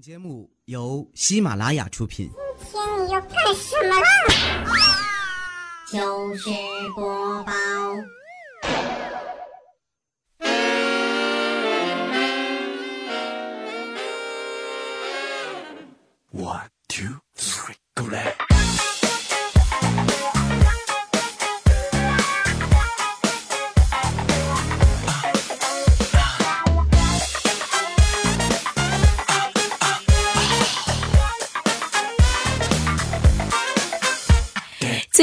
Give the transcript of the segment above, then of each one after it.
节目由喜马拉雅出品。今天你要干什么啦？糗事播报。One, two, three, go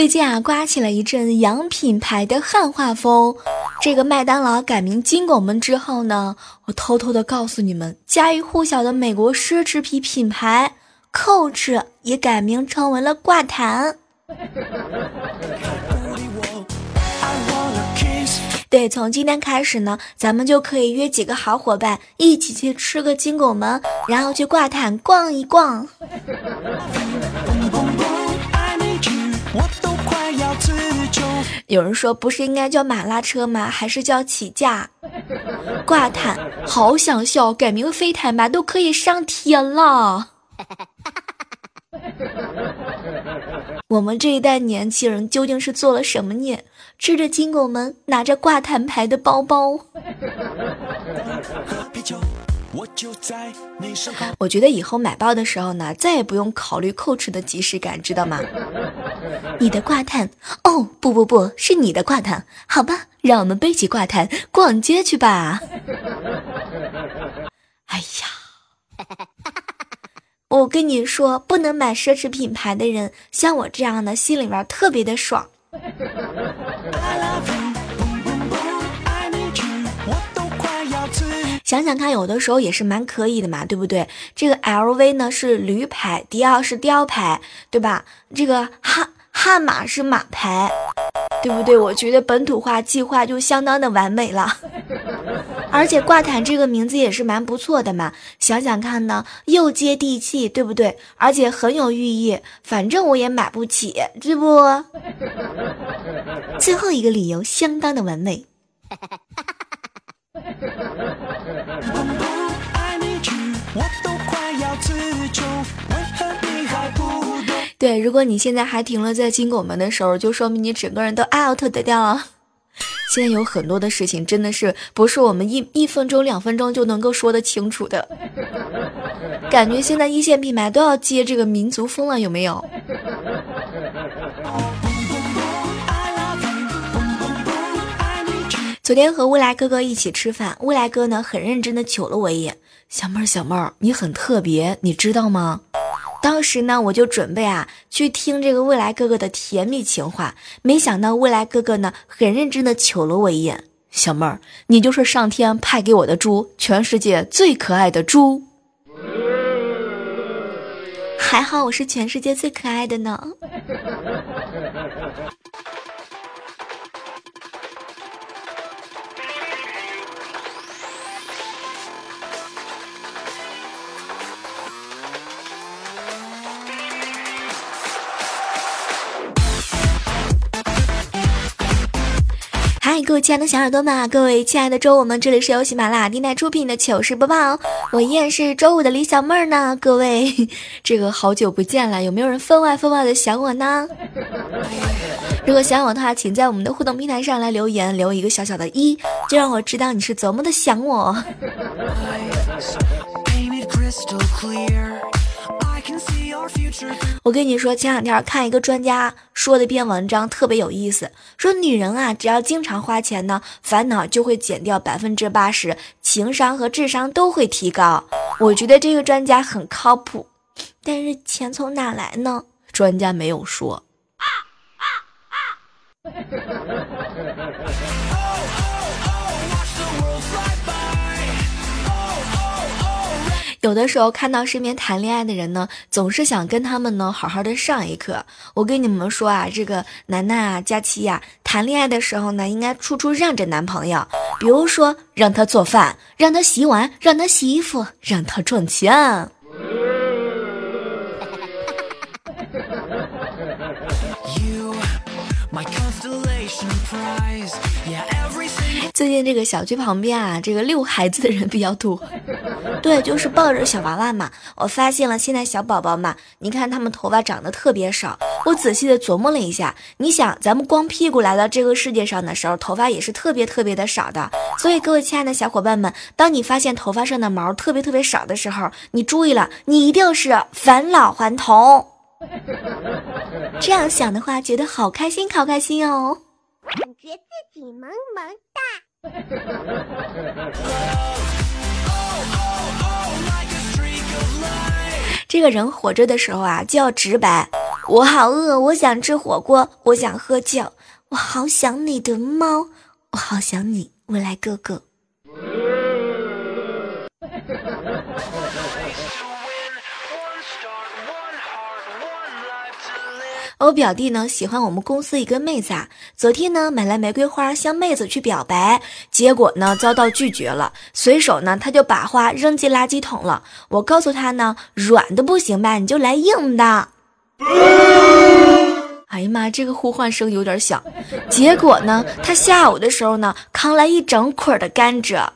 最近啊，刮起了一阵洋品牌的汉化风。这个麦当劳改名金拱门之后呢，我偷偷的告诉你们，家喻户晓的美国奢侈品品牌 Coach 也改名成为了挂毯。对，从今天开始呢，咱们就可以约几个好伙伴一起去吃个金拱门，然后去挂毯逛一逛。我都快要有人说不是应该叫马拉车吗？还是叫起驾？挂毯，好想笑，改名飞毯吧，都可以上天了。我们这一代年轻人究竟是做了什么孽？吃着金拱门，拿着挂毯牌的包包。我觉得以后买包的时候呢，再也不用考虑 Coach 的即视感，知道吗？你的挂毯？哦，不不不是你的挂毯，好吧，让我们背起挂毯逛街去吧。哎呀，我跟你说，不能买奢侈品牌的人，像我这样的，心里面特别的爽。想想看，有的时候也是蛮可以的嘛，对不对？这个 LV 呢是驴牌，迪奥是貂牌，对吧？这个汉汉马是马牌，对不对？我觉得本土化计划就相当的完美了。而且挂毯这个名字也是蛮不错的嘛，想想看呢，又接地气，对不对？而且很有寓意。反正我也买不起，对不？最后一个理由相当的完美。对，如果你现在还停了在金拱门的时候，就说明你整个人都 out 的掉了。现在有很多的事情真的是不是我们一一分钟两分钟就能够说得清楚的，感觉现在一线品牌都要接这个民族风了，有没有？昨天和未来哥哥一起吃饭，未来哥呢很认真的瞅了我一眼，小妹儿小妹儿，你很特别，你知道吗？当时呢我就准备啊去听这个未来哥哥的甜蜜情话，没想到未来哥哥呢很认真的瞅了我一眼，小妹儿，你就是上天派给我的猪，全世界最可爱的猪，还好我是全世界最可爱的呢。各位亲爱的小耳朵们，各位亲爱的周五们，这里是由喜马拉雅电台出品的糗事播报，我依然是周五的李小妹儿呢。各位，这个好久不见了，有没有人分外分外的想我呢？如果想我的话，请在我们的互动平台上来留言，留一个小小的一，就让我知道你是多么的想我。我跟你说，前两天看一个专家说的一篇文章，特别有意思。说女人啊，只要经常花钱呢，烦恼就会减掉百分之八十，情商和智商都会提高。我觉得这个专家很靠谱，但是钱从哪来呢？专家没有说。有的时候看到身边谈恋爱的人呢，总是想跟他们呢好好的上一课。我跟你们说啊，这个楠楠啊、佳期呀，谈恋爱的时候呢，应该处处让着男朋友，比如说让他做饭，让他洗碗，让他洗衣服，让他赚钱。you, my constellation prize, yeah, 最近这个小区旁边啊，这个遛孩子的人比较多。对，就是抱着小娃娃嘛。我发现了，现在小宝宝嘛，你看他们头发长得特别少。我仔细的琢磨了一下，你想，咱们光屁股来到这个世界上的时候，头发也是特别特别的少的。所以，各位亲爱的小伙伴们，当你发现头发上的毛特别特别少的时候，你注意了，你一定是返老还童。这样想的话，觉得好开心，好开心哦！感觉自己萌萌哒。这个人活着的时候啊，就要直白。我好饿，我想吃火锅，我想喝酒，我好想你的猫，我好想你，未来哥哥。我表弟呢喜欢我们公司一个妹子啊，昨天呢买来玫瑰花向妹子去表白，结果呢遭到拒绝了，随手呢他就把花扔进垃圾桶了。我告诉他呢，软的不行吧，你就来硬的。哎呀妈，这个呼唤声有点响。结果呢，他下午的时候呢扛来一整捆的甘蔗。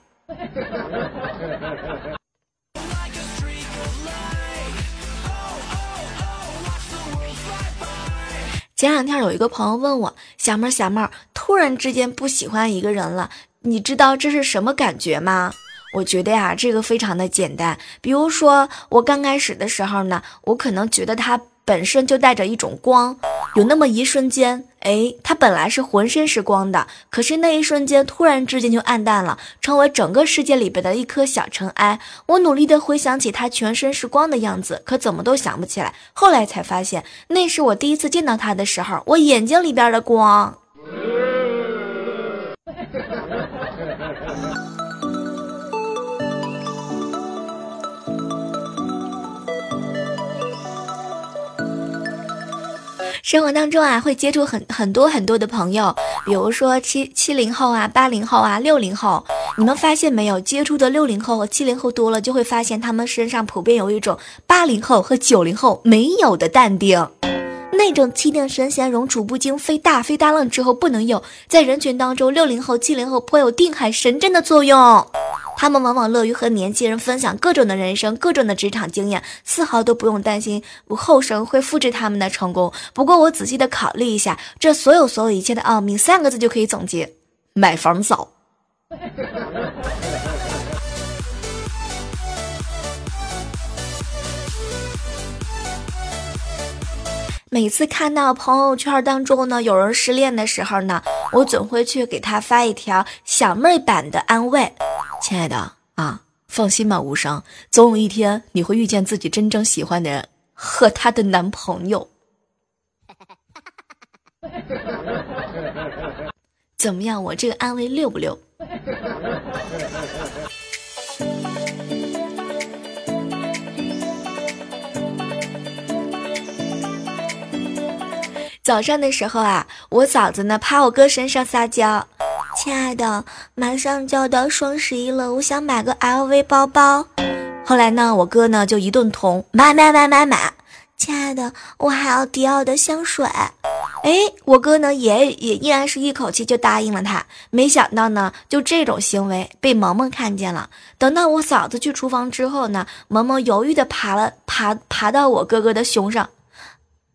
前两天有一个朋友问我，小妹小妹，突然之间不喜欢一个人了，你知道这是什么感觉吗？我觉得呀，这个非常的简单。比如说我刚开始的时候呢，我可能觉得他。本身就带着一种光，有那么一瞬间，哎，它本来是浑身是光的，可是那一瞬间突然之间就暗淡了，成为整个世界里边的一颗小尘埃。我努力的回想起他全身是光的样子，可怎么都想不起来。后来才发现，那是我第一次见到他的时候，我眼睛里边的光。生活当中啊，会接触很很多很多的朋友，比如说七七零后啊、八零后啊、六零后。你们发现没有，接触的六零后和七零后多了，就会发现他们身上普遍有一种八零后和九零后没有的淡定，那种气定神闲、容处不惊、非大非大浪之后不能有。在人群当中，六零后、七零后颇有定海神针的作用。他们往往乐于和年轻人分享各种的人生、各种的职场经验，丝毫都不用担心后生会复制他们的成功。不过，我仔细的考虑一下，这所有所有一切的奥秘，三个字就可以总结：买房早。每次看到朋友圈当中呢，有人失恋的时候呢，我总会去给他发一条小妹版的安慰。亲爱的啊，放心吧，无伤，总有一天你会遇见自己真正喜欢的人和他的男朋友。怎么样，我这个安慰溜不溜？早上的时候啊，我嫂子呢趴我哥身上撒娇。亲爱的，马上就要到双十一了，我想买个 LV 包包。后来呢，我哥呢就一顿捅，买买买买买。亲爱的，我还要迪奥的香水。哎，我哥呢也也依然是一口气就答应了他。没想到呢，就这种行为被萌萌看见了。等到我嫂子去厨房之后呢，萌萌犹豫的爬了爬爬到我哥哥的胸上。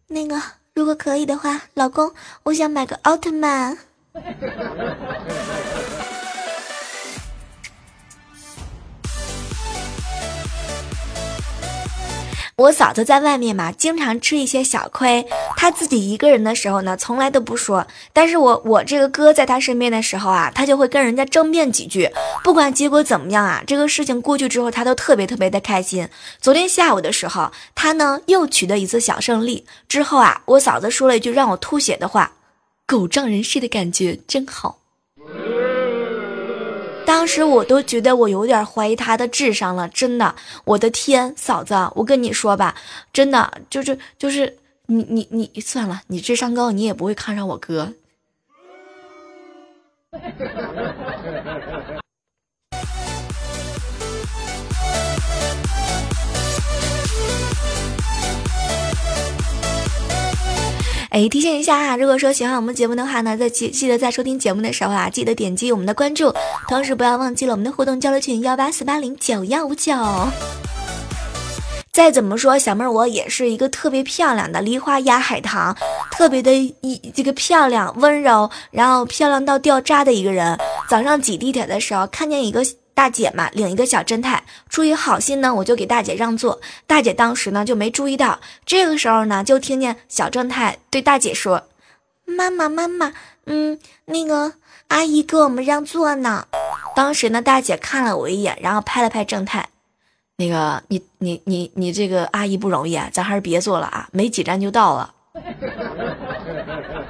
那个，如果可以的话，老公，我想买个奥特曼。我嫂子在外面嘛，经常吃一些小亏。她自己一个人的时候呢，从来都不说。但是我我这个哥在她身边的时候啊，她就会跟人家争辩几句。不管结果怎么样啊，这个事情过去之后，她都特别特别的开心。昨天下午的时候，她呢又取得一次小胜利。之后啊，我嫂子说了一句让我吐血的话。狗仗人势的感觉真好，当时我都觉得我有点怀疑他的智商了，真的，我的天，嫂子，我跟你说吧，真的就是就是你你你算了，你智商高，你也不会看上我哥。哎，提醒一下啊，如果说喜欢我们节目的话呢，在记记得在收听节目的时候啊，记得点击我们的关注，同时不要忘记了我们的互动交流群幺八四八零九幺五九。再怎么说，小妹儿我也是一个特别漂亮的梨花压海棠，特别的一这个漂亮温柔，然后漂亮到掉渣的一个人。早上挤地铁的时候，看见一个大姐嘛，领一个小正太，出于好心呢，我就给大姐让座。大姐当时呢就没注意到，这个时候呢就听见小正太对大姐说：“妈妈妈妈，嗯，那个阿姨给我们让座呢。”当时呢，大姐看了我一眼，然后拍了拍正太。那个，你你你你这个阿姨不容易啊，咱还是别坐了啊，没几站就到了。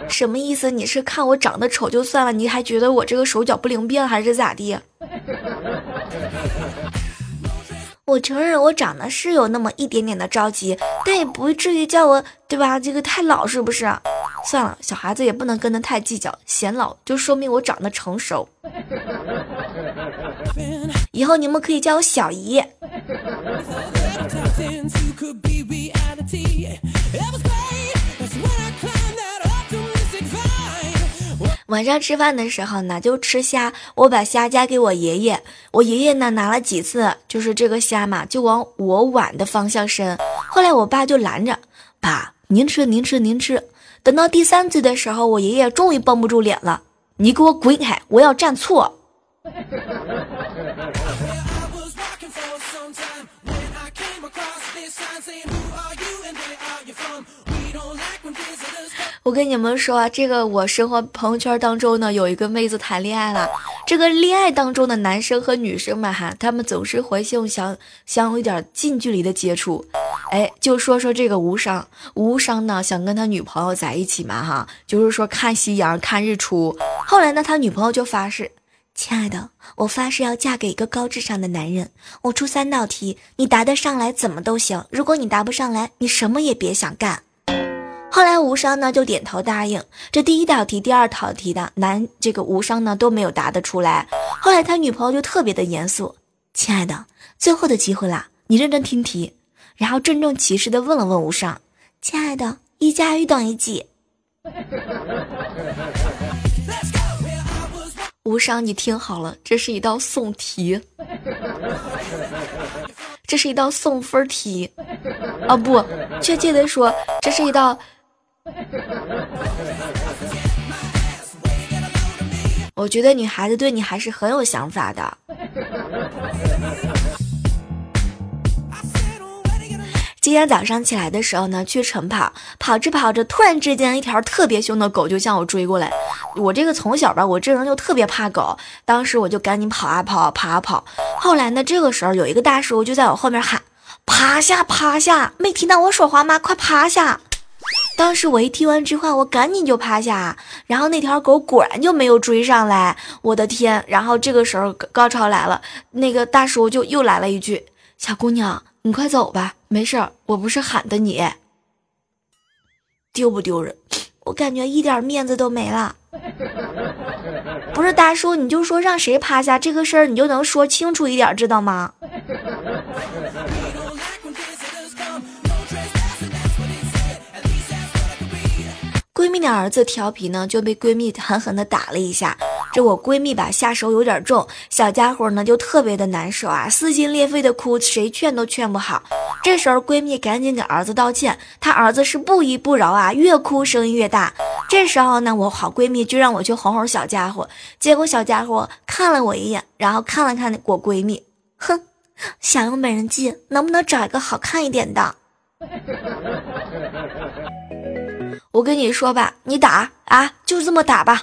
什么意思？你是看我长得丑就算了，你还觉得我这个手脚不灵便还是咋地？我承认我长得是有那么一点点的着急，但也不至于叫我对吧？这个太老是不是？算了，小孩子也不能跟他太计较，显老就说明我长得成熟。以后你们可以叫我小姨。晚上吃饭的时候呢，就吃虾，我把虾夹给我爷爷，我爷爷呢拿了几次，就是这个虾嘛，就往我碗的方向伸。后来我爸就拦着，爸，您吃，您吃，您吃。等到第三次的时候，我爷爷终于绷不住脸了，你给我滚开，我要站错。我跟你们说啊，这个我生活朋友圈当中呢，有一个妹子谈恋爱了。这个恋爱当中的男生和女生嘛，哈，他们总是会想想想有一点近距离的接触。哎，就说说这个无伤，无伤呢想跟他女朋友在一起嘛，哈，就是说看夕阳看日出。后来呢，他女朋友就发誓，亲爱的，我发誓要嫁给一个高智商的男人。我出三道题，你答得上来怎么都行。如果你答不上来，你什么也别想干。后来无伤呢就点头答应，这第一道题、第二道题的男这个无伤呢都没有答得出来。后来他女朋友就特别的严肃，亲爱的，最后的机会啦，你认真听题，然后郑重其事的问了问无伤，亲爱的，一加一等于几？无伤，你听好了，这是一道送题，这是一道送分题，啊不，确切的说，这是一道。我觉得女孩子对你还是很有想法的。今天早上起来的时候呢，去晨跑，跑着跑着，突然之间一条特别凶的狗就向我追过来。我这个从小吧，我这人就特别怕狗，当时我就赶紧跑啊跑啊，跑啊跑。后来呢，这个时候有一个大叔就在我后面喊：“趴下，趴下！没听到我说话吗？快趴下！”当时我一听完这话，我赶紧就趴下，然后那条狗果然就没有追上来。我的天！然后这个时候高潮来了，那个大叔就又来了一句：“小姑娘，你快走吧，没事，我不是喊的你。”丢不丢人？我感觉一点面子都没了。不是大叔，你就说让谁趴下这个事儿，你就能说清楚一点，知道吗？闺蜜的儿子调皮呢，就被闺蜜狠狠的打了一下。这我闺蜜吧下手有点重，小家伙呢就特别的难受啊，撕心裂肺的哭，谁劝都劝不好。这时候闺蜜赶紧给儿子道歉，她儿子是不依不饶啊，越哭声音越大。这时候呢，我好闺蜜就让我去哄哄小家伙，结果小家伙看了我一眼，然后看了看我闺蜜，哼，想用美人计，能不能找一个好看一点的？我跟你说吧，你打啊，就这么打吧。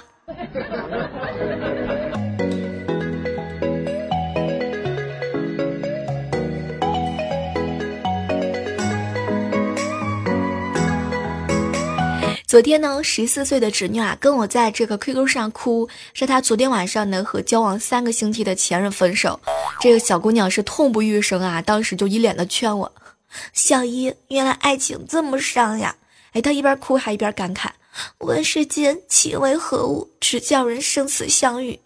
昨天呢，十四岁的侄女啊，跟我在这个 QQ 上哭，说她昨天晚上呢和交往三个星期的前任分手。这个小姑娘是痛不欲生啊，当时就一脸的劝我，小姨，原来爱情这么伤呀。哎，他一边哭还一边感慨：“问世间情为何物，只叫人生死相遇。”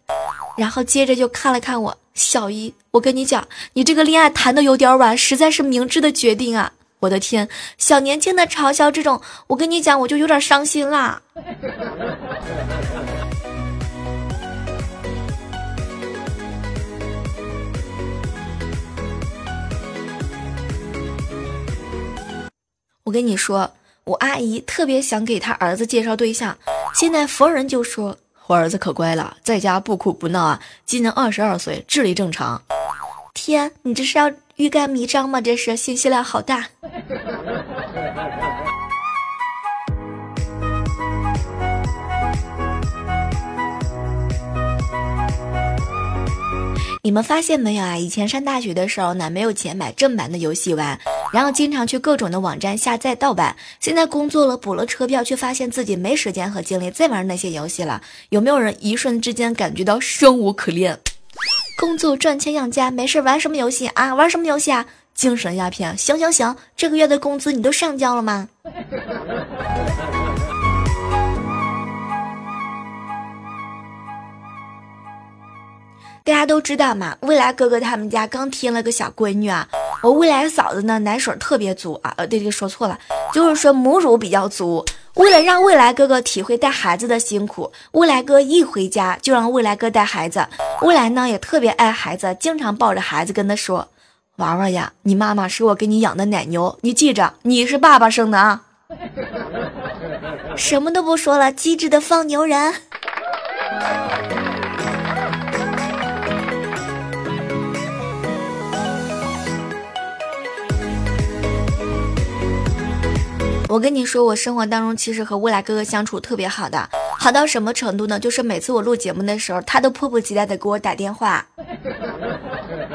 然后接着就看了看我，小姨，我跟你讲，你这个恋爱谈的有点晚，实在是明智的决定啊。我的天，小年轻的嘲笑这种，我跟你讲，我就有点伤心啦。我跟你说，我阿姨特别想给她儿子介绍对象，现在逢人就说我儿子可乖了，在家不哭不闹啊，今年二十二岁，智力正常。天，你这是要欲盖弥彰吗？这是信息量好大。你们发现没有啊？以前上大学的时候呢，没有钱买正版的游戏玩，然后经常去各种的网站下载盗版。现在工作了，补了车票，却发现自己没时间和精力再玩那些游戏了。有没有人一瞬之间感觉到生无可恋？工作赚钱养家，没事玩什么游戏啊？玩什么游戏啊？精神鸦片。行行行，这个月的工资你都上交了吗？大家都知道嘛，未来哥哥他们家刚添了个小闺女啊。我未来嫂子呢，奶水特别足啊。呃，对对，说错了，就是说母乳比较足。为了让未来哥哥体会带孩子的辛苦，未来哥一回家就让未来哥带孩子。未来呢也特别爱孩子，经常抱着孩子跟他说：“娃娃呀，你妈妈是我给你养的奶牛，你记着，你是爸爸生的啊。”什么都不说了，机智的放牛人。我跟你说，我生活当中其实和未来哥哥相处特别好的，好到什么程度呢？就是每次我录节目的时候，他都迫不及待的给我打电话。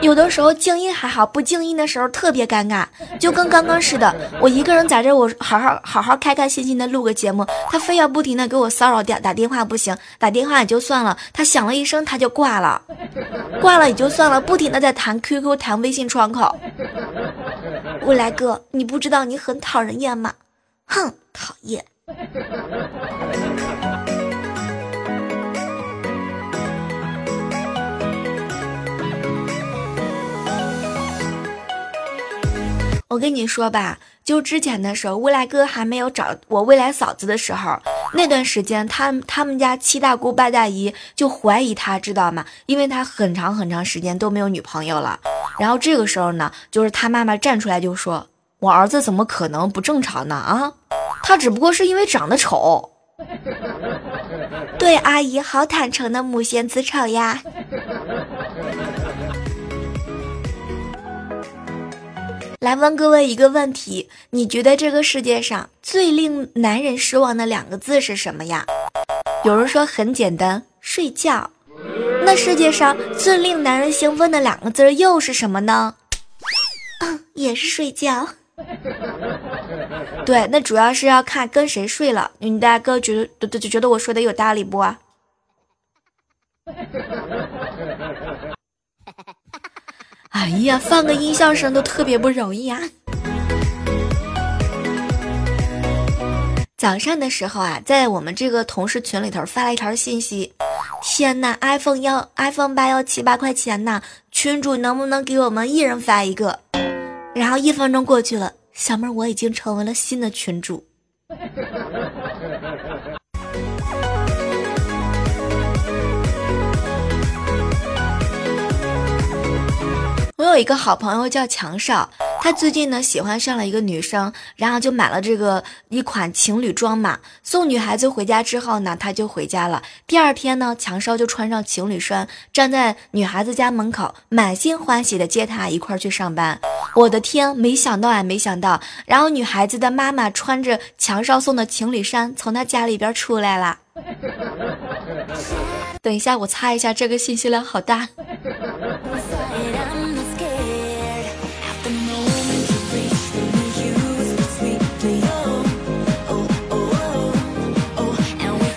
有的时候静音还好，不静音的时候特别尴尬，就跟刚刚似的，我一个人在这，我好好好好开开心心的录个节目，他非要不停的给我骚扰打打电话不行，打电话也就算了，他响了一声他就挂了，挂了也就算了，不停的在弹 QQ 弹微信窗口。未来哥，你不知道你很讨人厌吗？哼，讨厌。我跟你说吧，就之前的时候，未来哥还没有找我未来嫂子的时候，那段时间，他他们家七大姑八大姨就怀疑他，知道吗？因为他很长很长时间都没有女朋友了。然后这个时候呢，就是他妈妈站出来就说：“我儿子怎么可能不正常呢？啊，他只不过是因为长得丑。”对，阿姨好坦诚的母贤子丑呀。来问各位一个问题：你觉得这个世界上最令男人失望的两个字是什么呀？有人说很简单，睡觉。那世界上最令男人兴奋的两个字又是什么呢？嗯，也是睡觉。对，那主要是要看跟谁睡了。你大哥觉得都觉得我说的有道理不？哎呀，放个音效声都特别不容易啊！早上的时候啊，在我们这个同事群里头发了一条信息：天呐 i p h o n e 幺 iPhone 八要七八块钱呢，群主能不能给我们一人发一个？然后一分钟过去了，小妹儿我已经成为了新的群主。我有一个好朋友叫强少，他最近呢喜欢上了一个女生，然后就买了这个一款情侣装嘛，送女孩子回家之后呢，他就回家了。第二天呢，强少就穿上情侣衫，站在女孩子家门口，满心欢喜的接她一块去上班。我的天，没想到啊，没想到，然后女孩子的妈妈穿着强少送的情侣衫从他家里边出来了。等一下，我擦一下，这个信息量好大。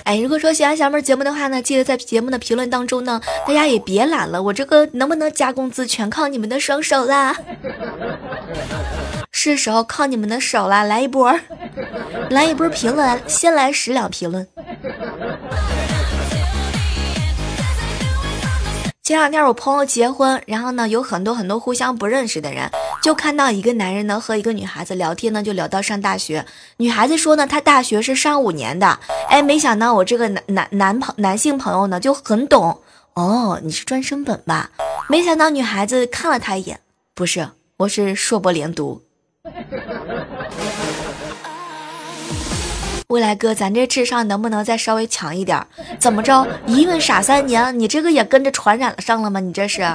哎，如果说喜欢小妹节目的话呢，记得在节目的评论当中呢，大家也别懒了，我这个能不能加工资全靠你们的双手啦！是时候靠你们的手啦，来一波，来一波评论，先来十两评论。前两天我朋友结婚，然后呢有很多很多互相不认识的人，就看到一个男人呢和一个女孩子聊天呢，就聊到上大学。女孩子说呢，她大学是上五年的。哎，没想到我这个男男男朋男性朋友呢就很懂哦，你是专升本吧？没想到女孩子看了他一眼，不是，我是硕博连读。未来哥，咱这智商能不能再稍微强一点？怎么着，一问傻三年，你这个也跟着传染了上了吗？你这是？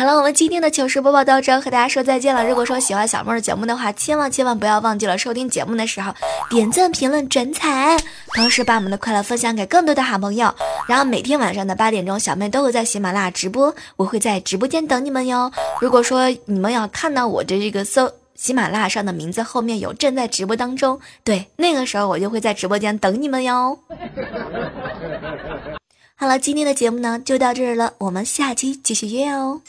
好了，我们今天的糗事播报到这，和大家说再见了。如果说喜欢小妹的节目的话，千万千万不要忘记了收听节目的时候点赞、评论、转采，同时把我们的快乐分享给更多的好朋友。然后每天晚上的八点钟，小妹都会在喜马拉雅直播，我会在直播间等你们哟。如果说你们要看到我的这个搜喜马拉雅上的名字后面有正在直播当中，对，那个时候我就会在直播间等你们哟。好了今天的节目呢就到这儿了我们下期继续约哦。